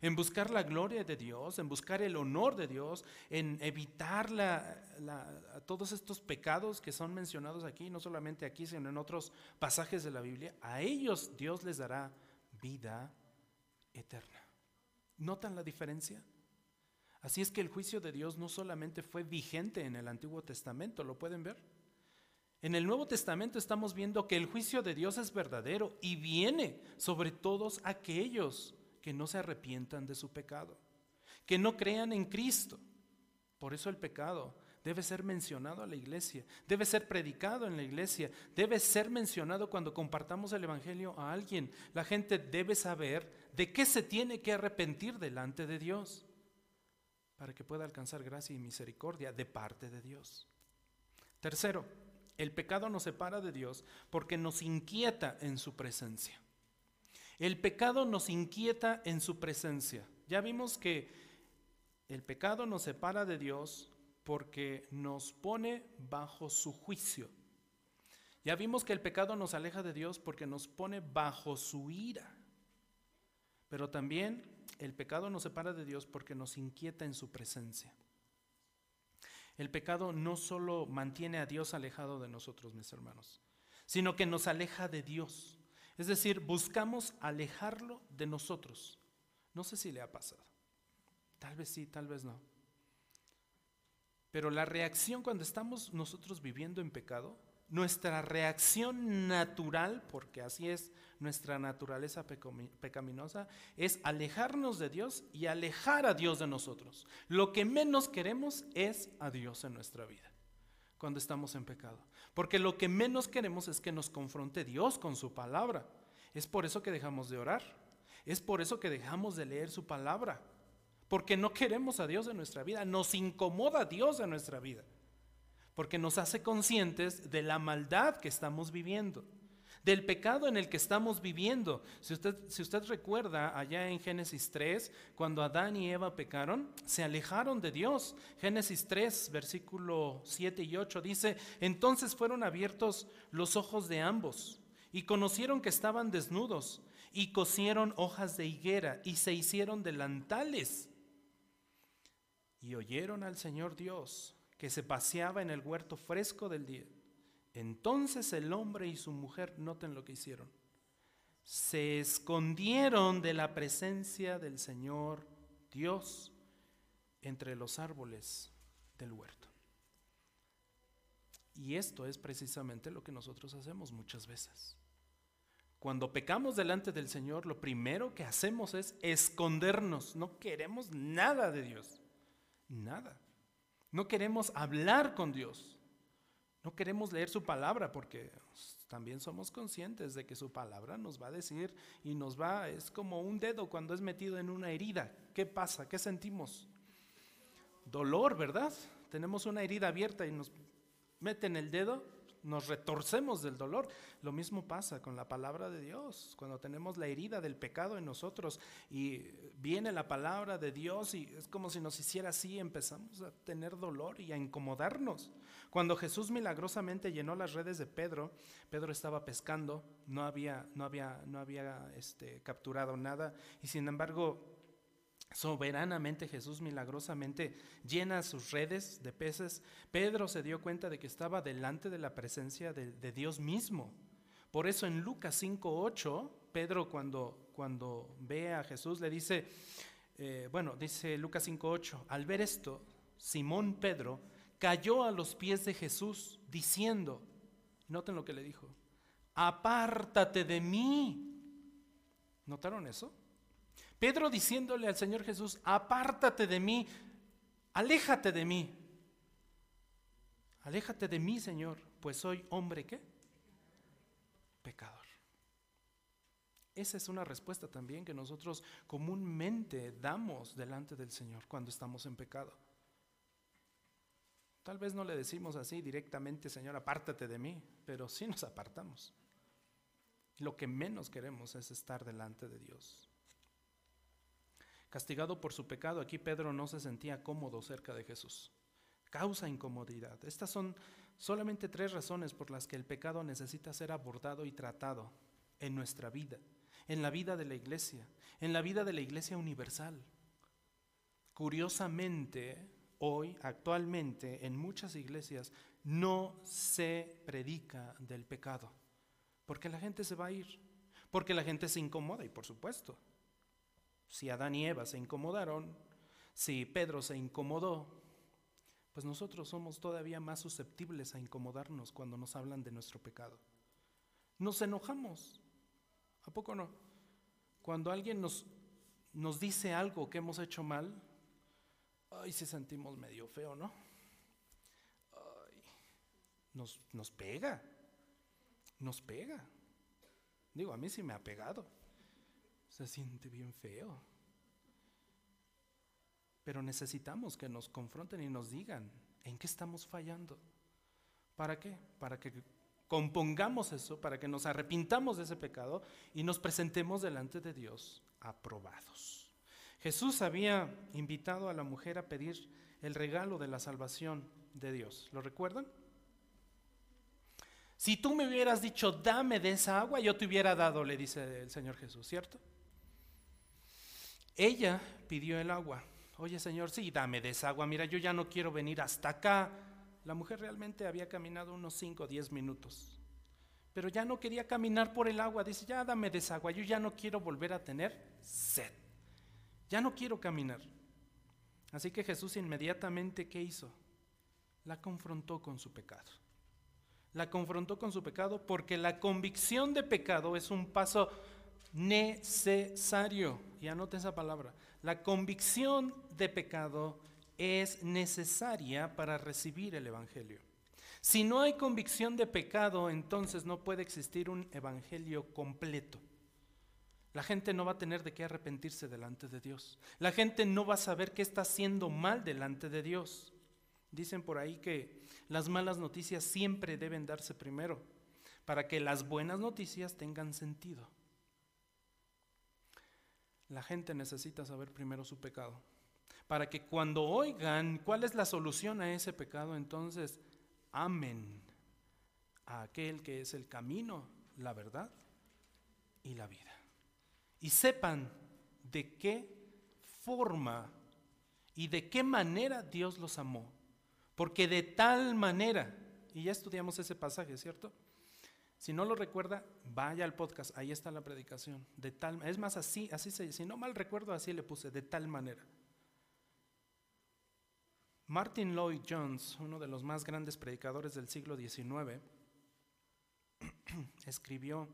en buscar la gloria de Dios, en buscar el honor de Dios, en evitar todos estos pecados que son mencionados aquí, no solamente aquí, sino en otros pasajes de la Biblia, a ellos Dios les dará vida eterna. ¿Notan la diferencia? Así es que el juicio de Dios no solamente fue vigente en el Antiguo Testamento, ¿lo pueden ver? En el Nuevo Testamento estamos viendo que el juicio de Dios es verdadero y viene sobre todos aquellos que no se arrepientan de su pecado, que no crean en Cristo. Por eso el pecado debe ser mencionado a la iglesia, debe ser predicado en la iglesia, debe ser mencionado cuando compartamos el Evangelio a alguien. La gente debe saber de qué se tiene que arrepentir delante de Dios para que pueda alcanzar gracia y misericordia de parte de Dios. Tercero, el pecado nos separa de Dios porque nos inquieta en su presencia. El pecado nos inquieta en su presencia. Ya vimos que el pecado nos separa de Dios porque nos pone bajo su juicio. Ya vimos que el pecado nos aleja de Dios porque nos pone bajo su ira. Pero también el pecado nos separa de Dios porque nos inquieta en su presencia. El pecado no solo mantiene a Dios alejado de nosotros, mis hermanos, sino que nos aleja de Dios. Es decir, buscamos alejarlo de nosotros. No sé si le ha pasado. Tal vez sí, tal vez no. Pero la reacción cuando estamos nosotros viviendo en pecado, nuestra reacción natural, porque así es nuestra naturaleza pecaminosa, es alejarnos de Dios y alejar a Dios de nosotros. Lo que menos queremos es a Dios en nuestra vida cuando estamos en pecado. Porque lo que menos queremos es que nos confronte Dios con su palabra. Es por eso que dejamos de orar. Es por eso que dejamos de leer su palabra. Porque no queremos a Dios en nuestra vida. Nos incomoda Dios en nuestra vida. Porque nos hace conscientes de la maldad que estamos viviendo del pecado en el que estamos viviendo. Si usted, recuerda allá en Génesis 3, cuando Adán y Eva pecaron, se alejaron de Dios. Génesis 3, versículo 7 y 8 dice, entonces fueron abiertos los ojos de ambos y conocieron que estaban desnudos y cosieron hojas de higuera y se hicieron delantales. Y oyeron al Señor Dios que se paseaba en el huerto fresco del día entonces el hombre y su mujer, noten lo que hicieron, se escondieron de la presencia del Señor Dios entre los árboles del huerto. Y esto es precisamente lo que nosotros hacemos muchas veces. Cuando pecamos delante del Señor, lo primero que hacemos es escondernos. No queremos nada de Dios. Nada. No queremos hablar con Dios. No queremos leer su palabra porque también somos conscientes de que su palabra nos va a decir y nos va, es como un dedo cuando es metido en una herida. ¿Qué pasa? ¿Qué sentimos? Dolor, ¿verdad? Tenemos una herida abierta y nos meten el dedo nos retorcemos del dolor. Lo mismo pasa con la palabra de Dios, cuando tenemos la herida del pecado en nosotros y viene la palabra de Dios y es como si nos hiciera así, empezamos a tener dolor y a incomodarnos. Cuando Jesús milagrosamente llenó las redes de Pedro, Pedro estaba pescando, no había, no había, no había este, capturado nada y sin embargo soberanamente Jesús milagrosamente llena sus redes de peces, Pedro se dio cuenta de que estaba delante de la presencia de, Dios mismo. Por eso en Lucas 5.8, Pedro cuando, cuando ve a Jesús le dice, eh, bueno, dice Lucas 5.8, al ver esto, Simón Pedro cayó a los pies de Jesús diciendo, noten lo que le dijo, apártate de mí. ¿Notaron eso? Pedro diciéndole al Señor Jesús, apártate de mí, aléjate de mí. Aléjate de mí, Señor, pues soy hombre qué? Pecador. Esa es una respuesta también que nosotros comúnmente damos delante del Señor cuando estamos en pecado. Tal vez no le decimos así directamente, Señor, apártate de mí, pero sí nos apartamos. Lo que menos queremos es estar delante de Dios castigado por su pecado, aquí Pedro no se sentía cómodo cerca de Jesús. Causa incomodidad. Estas son solamente tres razones por las que el pecado necesita ser abordado y tratado en nuestra vida, en la vida de la iglesia, en la vida de la iglesia universal. Curiosamente, hoy, actualmente, en muchas iglesias no se predica del pecado, porque la gente se va a ir, porque la gente se incomoda y por supuesto, si Adán y Eva se incomodaron, si Pedro se incomodó, pues nosotros somos todavía más susceptibles a incomodarnos cuando nos hablan de nuestro pecado. Nos enojamos, ¿a poco no? Cuando alguien nos, nos dice algo que hemos hecho mal, ay, se sentimos medio feo, ¿no? nos, nos pega, nos pega. Digo, a mí sí me ha pegado se siente bien feo. Pero necesitamos que nos confronten y nos digan en qué estamos fallando. ¿Para qué? Para que compongamos eso, para que nos arrepintamos de ese pecado y nos presentemos delante de Dios aprobados. Jesús había invitado a la mujer a pedir el regalo de la salvación de Dios. ¿Lo recuerdan? Si tú me hubieras dicho, dame de esa agua, yo te hubiera dado, le dice el Señor Jesús, ¿cierto? Ella pidió el agua. Oye Señor, sí, dame de esa agua. Mira, yo ya no quiero venir hasta acá. La mujer realmente había caminado unos 5 o 10 minutos. Pero ya no quería caminar por el agua. Dice, ya dame de esa agua. Yo ya no quiero volver a tener sed. Ya no quiero caminar. Así que Jesús inmediatamente, ¿qué hizo? La confrontó con su pecado. La confrontó con su pecado porque la convicción de pecado es un paso necesario. Y anote esa palabra. La convicción de pecado es necesaria para recibir el Evangelio. Si no hay convicción de pecado, entonces no puede existir un Evangelio completo. La gente no va a tener de qué arrepentirse delante de Dios. La gente no va a saber qué está haciendo mal delante de Dios. Dicen por ahí que las malas noticias siempre deben darse primero para que las buenas noticias tengan sentido. La gente necesita saber primero su pecado para que cuando oigan cuál es la solución a ese pecado, entonces amen a aquel que es el camino, la verdad y la vida y sepan de qué forma y de qué manera Dios los amó. Porque de tal manera, y ya estudiamos ese pasaje, ¿cierto? Si no lo recuerda, vaya al podcast, ahí está la predicación. De tal, es más así, así se, si no mal recuerdo, así le puse, de tal manera. Martin Lloyd Jones, uno de los más grandes predicadores del siglo XIX, escribió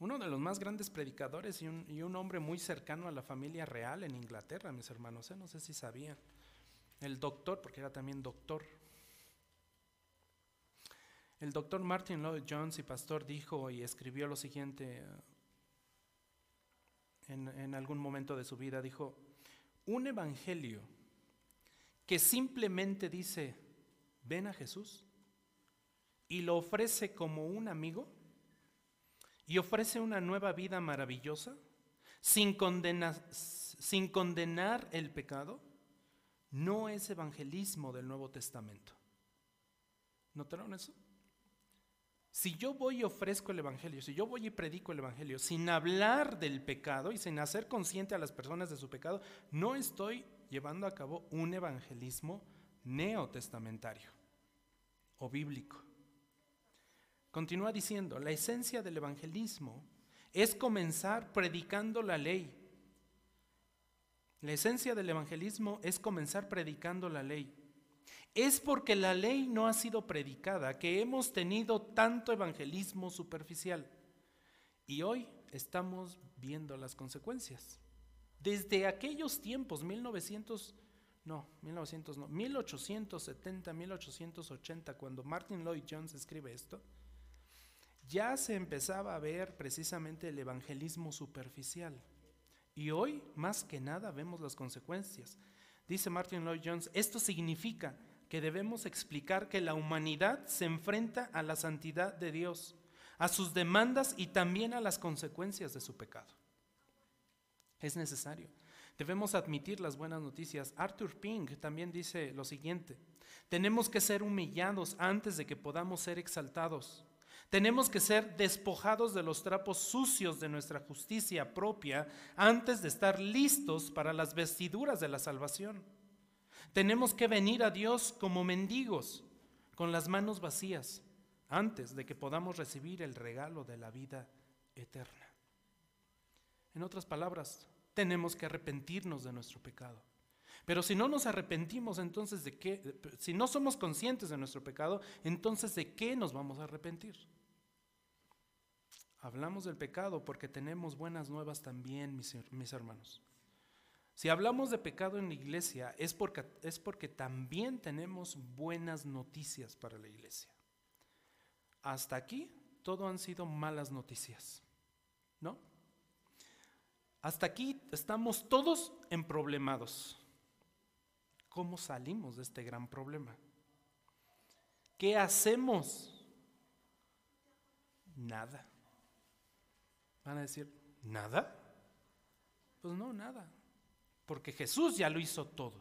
uno de los más grandes predicadores y un, hombre muy cercano a la familia real en Inglaterra, mis hermanos, ¿eh? no sé si sabían. El doctor, porque era también doctor. El doctor Martin Lloyd Jones y pastor dijo y escribió lo siguiente en, en algún momento de su vida, dijo, un evangelio que simplemente dice, ven a Jesús y lo ofrece como un amigo, y ofrece una nueva vida maravillosa sin, sin condenar el pecado, no es evangelismo del Nuevo Testamento. ¿Notaron eso? Si yo voy y ofrezco el Evangelio, si yo voy y predico el Evangelio sin hablar del pecado y sin hacer consciente a las personas de su pecado, no estoy llevando a cabo un evangelismo neotestamentario o bíblico. Continúa diciendo, la esencia del evangelismo es comenzar predicando la ley. La esencia del evangelismo es comenzar predicando la ley. Es porque la ley no ha sido predicada que hemos tenido tanto evangelismo superficial. Y hoy estamos viendo las consecuencias. Desde aquellos tiempos, 1900, no, 1900 no, 1870, 1880, cuando Martin Lloyd Jones escribe esto, ya se empezaba a ver precisamente el evangelismo superficial. Y hoy, más que nada, vemos las consecuencias. Dice Martin Lloyd Jones, esto significa que debemos explicar que la humanidad se enfrenta a la santidad de Dios, a sus demandas y también a las consecuencias de su pecado. Es necesario. Debemos admitir las buenas noticias. Arthur Pink también dice lo siguiente, tenemos que ser humillados antes de que podamos ser exaltados. Tenemos que ser despojados de los trapos sucios de nuestra justicia propia antes de estar listos para las vestiduras de la salvación. Tenemos que venir a Dios como mendigos, con las manos vacías, antes de que podamos recibir el regalo de la vida eterna. En otras palabras, tenemos que arrepentirnos de nuestro pecado. Pero si no nos arrepentimos, entonces de qué, si no somos conscientes de nuestro pecado, entonces de qué nos vamos a arrepentir? Hablamos del pecado porque tenemos buenas nuevas también, mis, hermanos. Si hablamos de pecado en la iglesia es porque, es porque también tenemos buenas noticias para la iglesia. Hasta aquí todo han sido malas noticias, ¿no? Hasta aquí estamos todos emproblemados. ¿Cómo salimos de este gran problema? ¿Qué hacemos? Nada. Van a decir, ¿nada? Pues no, nada. Porque Jesús ya lo hizo todo.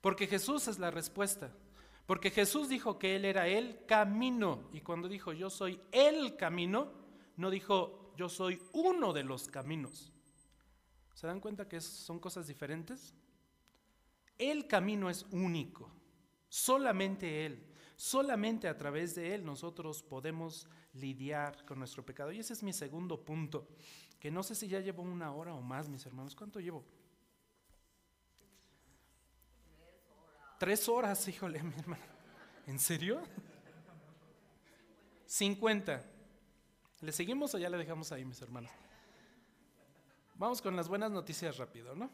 Porque Jesús es la respuesta. Porque Jesús dijo que Él era el camino. Y cuando dijo yo soy el camino, no dijo yo soy uno de los caminos. ¿Se dan cuenta que son cosas diferentes? El camino es único. Solamente Él. Solamente a través de Él nosotros podemos lidiar con nuestro pecado. Y ese es mi segundo punto, que no sé si ya llevo una hora o más, mis hermanos. ¿Cuánto llevo? Tres horas, híjole, mi hermano. ¿En serio? 50. ¿Le seguimos o ya le dejamos ahí, mis hermanos? Vamos con las buenas noticias rápido, ¿no?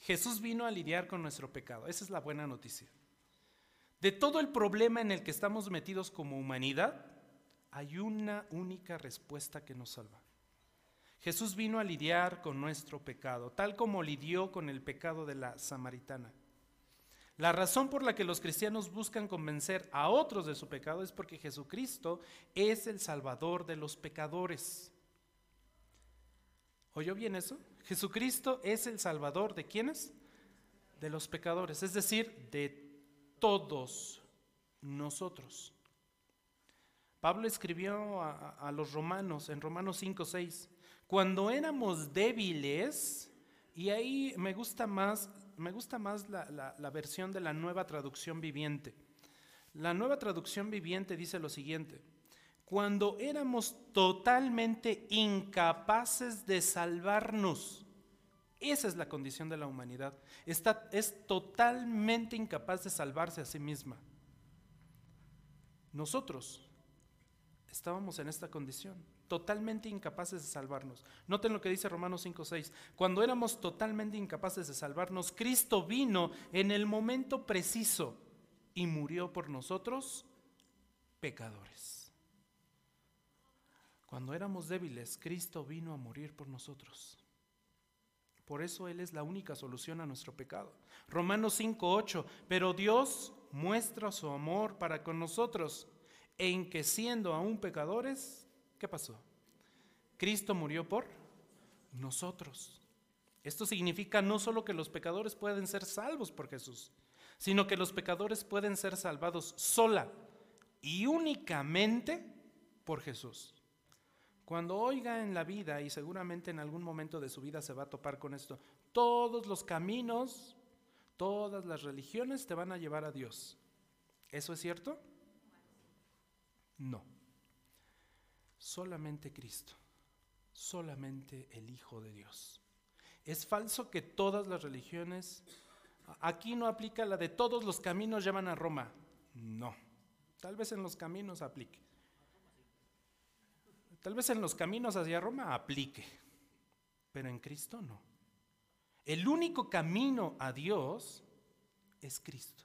Jesús vino a lidiar con nuestro pecado. Esa es la buena noticia. De todo el problema en el que estamos metidos como humanidad, hay una única respuesta que nos salva. Jesús vino a lidiar con nuestro pecado, tal como lidió con el pecado de la samaritana. La razón por la que los cristianos buscan convencer a otros de su pecado es porque Jesucristo es el Salvador de los pecadores. ¿Oyó bien eso? Jesucristo es el Salvador de quiénes? De los pecadores, es decir, de todos nosotros. Pablo escribió a, los romanos en Romanos 5, 6, cuando éramos débiles, y ahí me gusta más me gusta más la, versión de la nueva traducción viviente. La nueva traducción viviente dice lo siguiente, cuando éramos totalmente incapaces de salvarnos, esa es la condición de la humanidad, Está, es totalmente incapaz de salvarse a sí misma. Nosotros estábamos en esta condición totalmente incapaces de salvarnos. Noten lo que dice Romanos 5:6. Cuando éramos totalmente incapaces de salvarnos, Cristo vino en el momento preciso y murió por nosotros, pecadores. Cuando éramos débiles, Cristo vino a morir por nosotros. Por eso Él es la única solución a nuestro pecado. Romanos 5:8. Pero Dios muestra su amor para con nosotros en que siendo aún pecadores, ¿Qué pasó? Cristo murió por nosotros. Esto significa no solo que los pecadores pueden ser salvos por Jesús, sino que los pecadores pueden ser salvados sola y únicamente por Jesús. Cuando oiga en la vida, y seguramente en algún momento de su vida se va a topar con esto, todos los caminos, todas las religiones te van a llevar a Dios. ¿Eso es cierto? No solamente Cristo, solamente el Hijo de Dios. Es falso que todas las religiones, aquí no aplica la de todos los caminos llevan a Roma. No, tal vez en los caminos aplique. Tal vez en los caminos hacia Roma aplique, pero en Cristo no. El único camino a Dios es Cristo.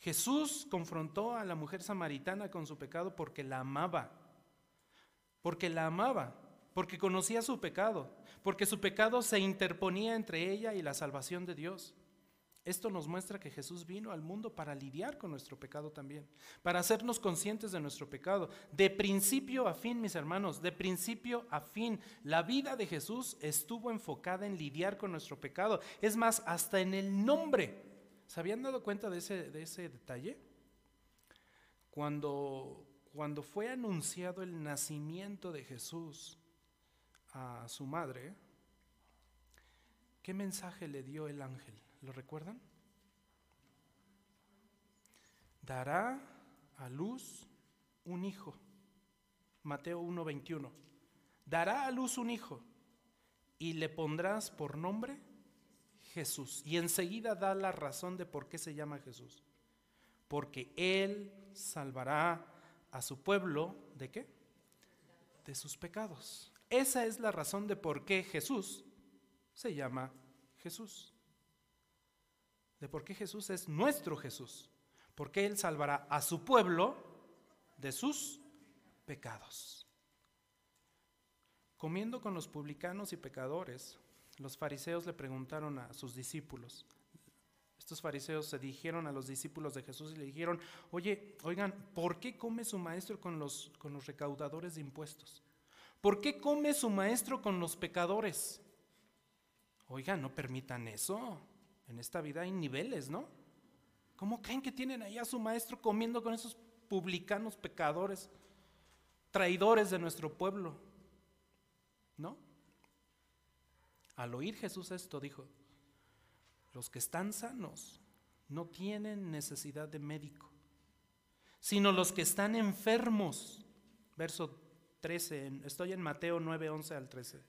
Jesús confrontó a la mujer samaritana con su pecado porque la amaba porque la amaba, porque conocía su pecado, porque su pecado se interponía entre ella y la salvación de Dios. Esto nos muestra que Jesús vino al mundo para lidiar con nuestro pecado también, para hacernos conscientes de nuestro pecado. De principio a fin, mis hermanos, de principio a fin, la vida de Jesús estuvo enfocada en lidiar con nuestro pecado. Es más, hasta en el nombre. ¿Se habían dado cuenta de ese, de ese detalle? Cuando cuando fue anunciado el nacimiento de Jesús a su madre, ¿qué mensaje le dio el ángel? ¿Lo recuerdan? Dará a luz un hijo. Mateo 1:21. Dará a luz un hijo y le pondrás por nombre Jesús. Y enseguida da la razón de por qué se llama Jesús. Porque Él salvará a su pueblo de qué? De sus pecados. Esa es la razón de por qué Jesús se llama Jesús. De por qué Jesús es nuestro Jesús. Porque Él salvará a su pueblo de sus pecados. Comiendo con los publicanos y pecadores, los fariseos le preguntaron a sus discípulos, estos fariseos se dirigieron a los discípulos de Jesús y le dijeron, oye, oigan, ¿por qué come su maestro con los, con los recaudadores de impuestos? ¿Por qué come su maestro con los pecadores? Oiga, no permitan eso. En esta vida hay niveles, ¿no? ¿Cómo creen que tienen ahí a su maestro comiendo con esos publicanos pecadores, traidores de nuestro pueblo? ¿No? Al oír Jesús esto dijo, los que están sanos no tienen necesidad de médico, sino los que están enfermos. Verso 13, estoy en Mateo 9, 11 al 13.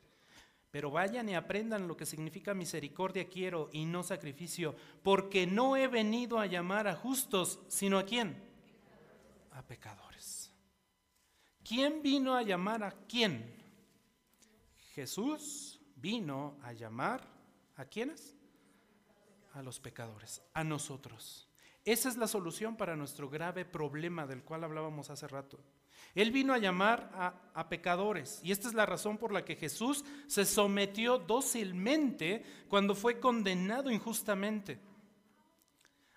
Pero vayan y aprendan lo que significa misericordia quiero y no sacrificio, porque no he venido a llamar a justos, sino a quién? A pecadores. ¿Quién vino a llamar a quién? Jesús vino a llamar a quiénes? A los pecadores, a nosotros. Esa es la solución para nuestro grave problema del cual hablábamos hace rato. Él vino a llamar a, pecadores y esta es la razón por la que Jesús se sometió dócilmente cuando fue condenado injustamente.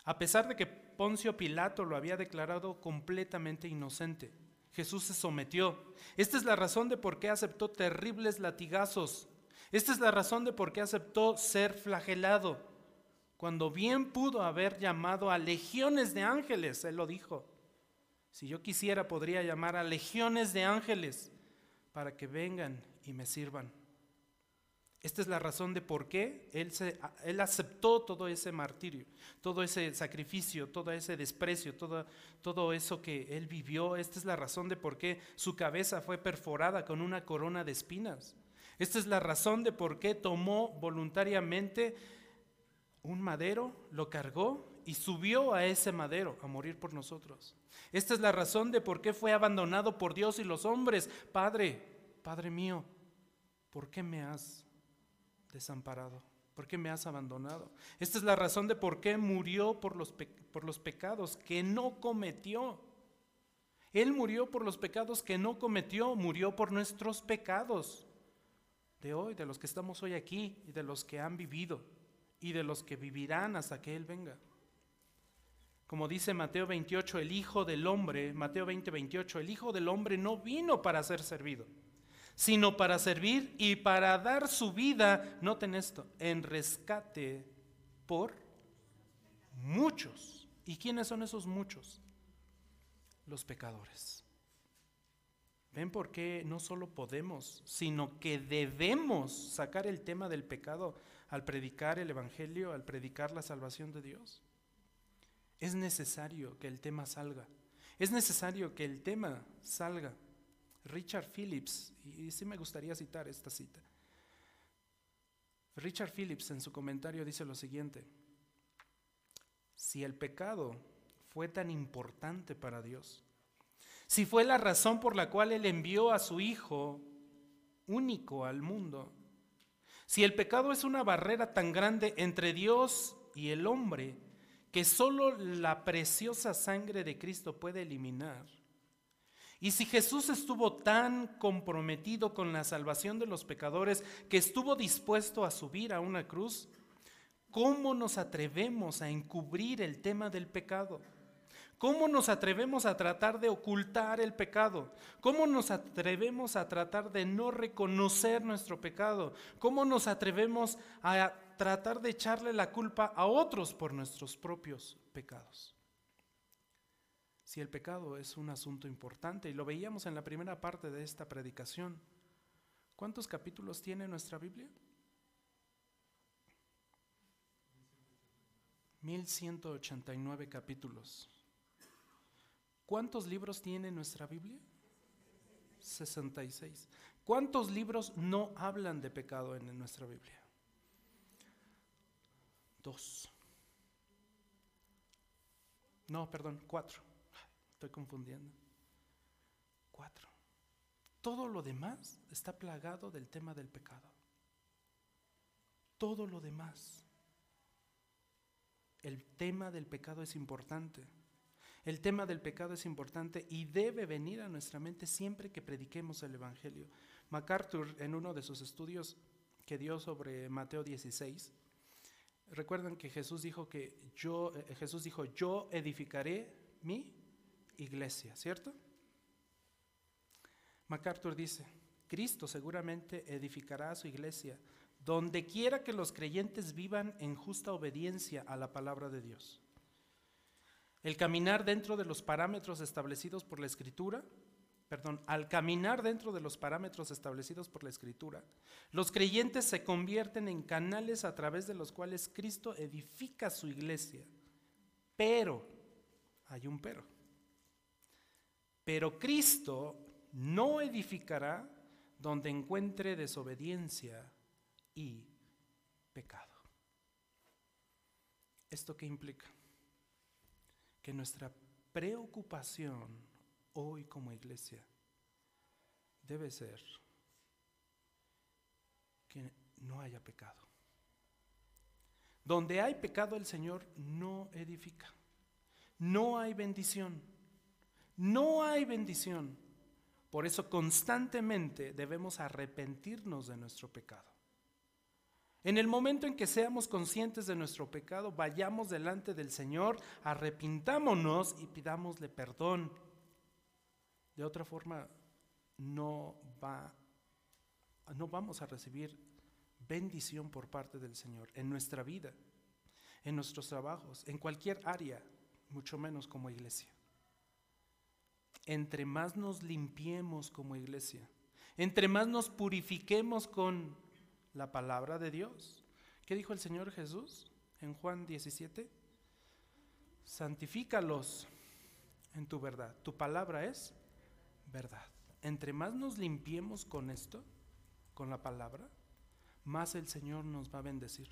A pesar de que Poncio Pilato lo había declarado completamente inocente, Jesús se sometió. Esta es la razón de por qué aceptó terribles latigazos. Esta es la razón de por qué aceptó ser flagelado. Cuando bien pudo haber llamado a legiones de ángeles, él lo dijo. Si yo quisiera, podría llamar a legiones de ángeles para que vengan y me sirvan. Esta es la razón de por qué él, aceptó todo ese martirio, todo ese sacrificio, todo ese desprecio, todo eso que él vivió. Esta es la razón de por qué su cabeza fue perforada con una corona de espinas. Esta es la razón de por qué tomó voluntariamente un madero, lo cargó y subió a ese madero a morir por nosotros. Esta es la razón de por qué fue abandonado por Dios y los hombres. Padre, Padre mío, ¿por qué me has desamparado? ¿Por qué me has abandonado? Esta es la razón de por qué murió por los, por los pecados que no cometió. Él murió por los pecados que no cometió, murió por nuestros pecados de hoy, de los que estamos hoy aquí y de los que han vivido y de los que vivirán hasta que Él venga. Como dice Mateo 28, el Hijo del Hombre, Mateo 20, 28, el Hijo del Hombre no vino para ser servido, sino para servir y para dar su vida, noten esto, en rescate por muchos. ¿Y quiénes son esos muchos? Los pecadores. ¿Ven por qué no solo podemos, sino que debemos sacar el tema del pecado al predicar el Evangelio, al predicar la salvación de Dios? Es necesario que el tema salga. Es necesario que el tema salga. Richard Phillips, y sí me gustaría citar esta cita. Richard Phillips en su comentario dice lo siguiente, si el pecado fue tan importante para Dios, si fue la razón por la cual Él envió a su Hijo único al mundo, si el pecado es una barrera tan grande entre Dios y el hombre, que solo la preciosa sangre de Cristo puede eliminar. Y si Jesús estuvo tan comprometido con la salvación de los pecadores que estuvo dispuesto a subir a una cruz, ¿cómo nos atrevemos a encubrir el tema del pecado? ¿Cómo nos atrevemos a tratar de ocultar el pecado? ¿Cómo nos atrevemos a tratar de no reconocer nuestro pecado? ¿Cómo nos atrevemos a tratar de echarle la culpa a otros por nuestros propios pecados. Si el pecado es un asunto importante, y lo veíamos en la primera parte de esta predicación, ¿cuántos capítulos tiene nuestra Biblia? 1189 capítulos. ¿Cuántos libros tiene nuestra Biblia? 66. ¿Cuántos libros no hablan de pecado en nuestra Biblia? dos. No, perdón, cuatro. Estoy confundiendo. Cuatro. Todo lo demás está plagado del tema del pecado. Todo lo demás. El tema del pecado es importante. El tema del pecado es importante y debe venir a nuestra mente siempre que prediquemos el Evangelio. MacArthur, en uno de sus estudios que dio sobre Mateo 16, Recuerdan que Jesús dijo que yo, eh, Jesús dijo, yo edificaré mi iglesia, ¿cierto? MacArthur dice, Cristo seguramente edificará su iglesia donde quiera que los creyentes vivan en justa obediencia a la palabra de Dios. El caminar dentro de los parámetros establecidos por la Escritura, perdón, al caminar dentro de los parámetros establecidos por la Escritura, los creyentes se convierten en canales a través de los cuales Cristo edifica su iglesia. Pero, hay un pero, pero Cristo no edificará donde encuentre desobediencia y pecado. ¿Esto qué implica? Que nuestra preocupación hoy como iglesia debe ser que no haya pecado. Donde hay pecado el Señor no edifica. No hay bendición. No hay bendición. Por eso constantemente debemos arrepentirnos de nuestro pecado. En el momento en que seamos conscientes de nuestro pecado, vayamos delante del Señor, arrepintámonos y pidámosle perdón. De otra forma, no, va, no vamos a recibir bendición por parte del Señor en nuestra vida, en nuestros trabajos, en cualquier área, mucho menos como iglesia. Entre más nos limpiemos como iglesia, entre más nos purifiquemos con la palabra de Dios. ¿Qué dijo el Señor Jesús en Juan 17? Santifícalos en tu verdad. Tu palabra es verdad. Entre más nos limpiemos con esto, con la palabra, más el Señor nos va a bendecir.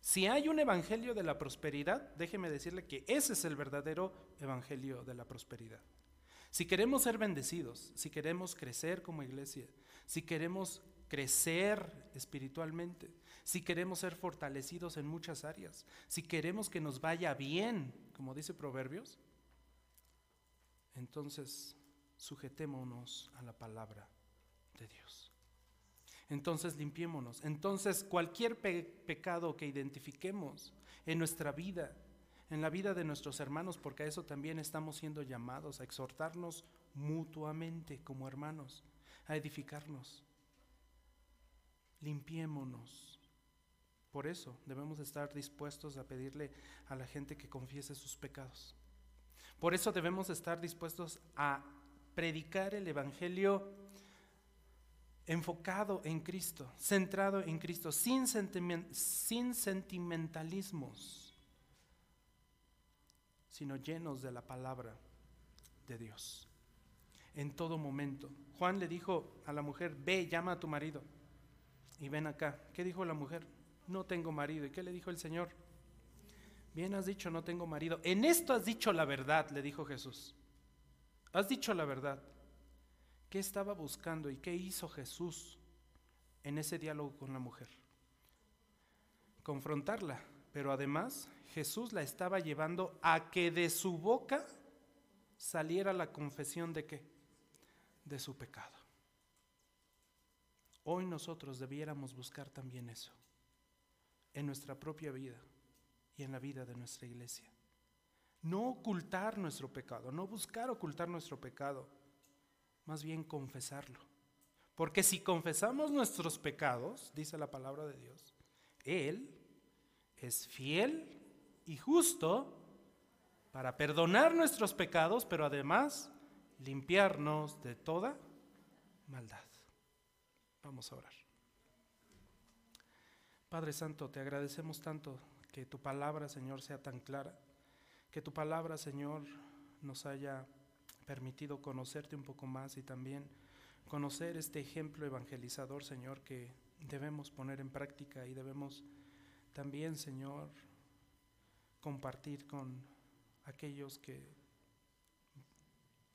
Si hay un evangelio de la prosperidad, déjeme decirle que ese es el verdadero evangelio de la prosperidad. Si queremos ser bendecidos, si queremos crecer como iglesia, si queremos crecer espiritualmente, si queremos ser fortalecidos en muchas áreas, si queremos que nos vaya bien, como dice Proverbios, entonces sujetémonos a la palabra de Dios. Entonces limpiémonos. Entonces cualquier pecado que identifiquemos en nuestra vida, en la vida de nuestros hermanos, porque a eso también estamos siendo llamados, a exhortarnos mutuamente como hermanos, a edificarnos limpiémonos. Por eso debemos estar dispuestos a pedirle a la gente que confiese sus pecados. Por eso debemos estar dispuestos a predicar el Evangelio enfocado en Cristo, centrado en Cristo, sin, sin sentimentalismos, sino llenos de la palabra de Dios. En todo momento. Juan le dijo a la mujer, ve, llama a tu marido. Y ven acá, ¿qué dijo la mujer? No tengo marido. ¿Y qué le dijo el Señor? Bien has dicho, no tengo marido. En esto has dicho la verdad, le dijo Jesús. Has dicho la verdad. ¿Qué estaba buscando y qué hizo Jesús en ese diálogo con la mujer? Confrontarla, pero además Jesús la estaba llevando a que de su boca saliera la confesión de qué? De su pecado. Hoy nosotros debiéramos buscar también eso en nuestra propia vida y en la vida de nuestra iglesia. No ocultar nuestro pecado, no buscar ocultar nuestro pecado, más bien confesarlo. Porque si confesamos nuestros pecados, dice la palabra de Dios, Él es fiel y justo para perdonar nuestros pecados, pero además limpiarnos de toda maldad. Vamos a orar. Padre Santo, te agradecemos tanto que tu palabra, Señor, sea tan clara, que tu palabra, Señor, nos haya permitido conocerte un poco más y también conocer este ejemplo evangelizador, Señor, que debemos poner en práctica y debemos también, Señor, compartir con aquellos que,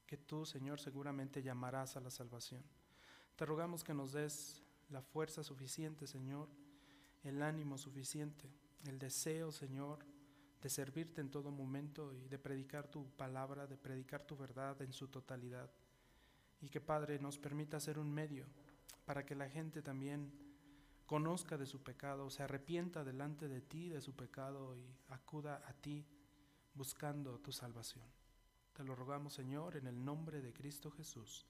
que tú, Señor, seguramente llamarás a la salvación. Te rogamos que nos des la fuerza suficiente, Señor, el ánimo suficiente, el deseo, Señor, de servirte en todo momento y de predicar tu palabra, de predicar tu verdad en su totalidad. Y que, Padre, nos permita ser un medio para que la gente también conozca de su pecado, se arrepienta delante de ti de su pecado y acuda a ti buscando tu salvación. Te lo rogamos, Señor, en el nombre de Cristo Jesús.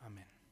Amén.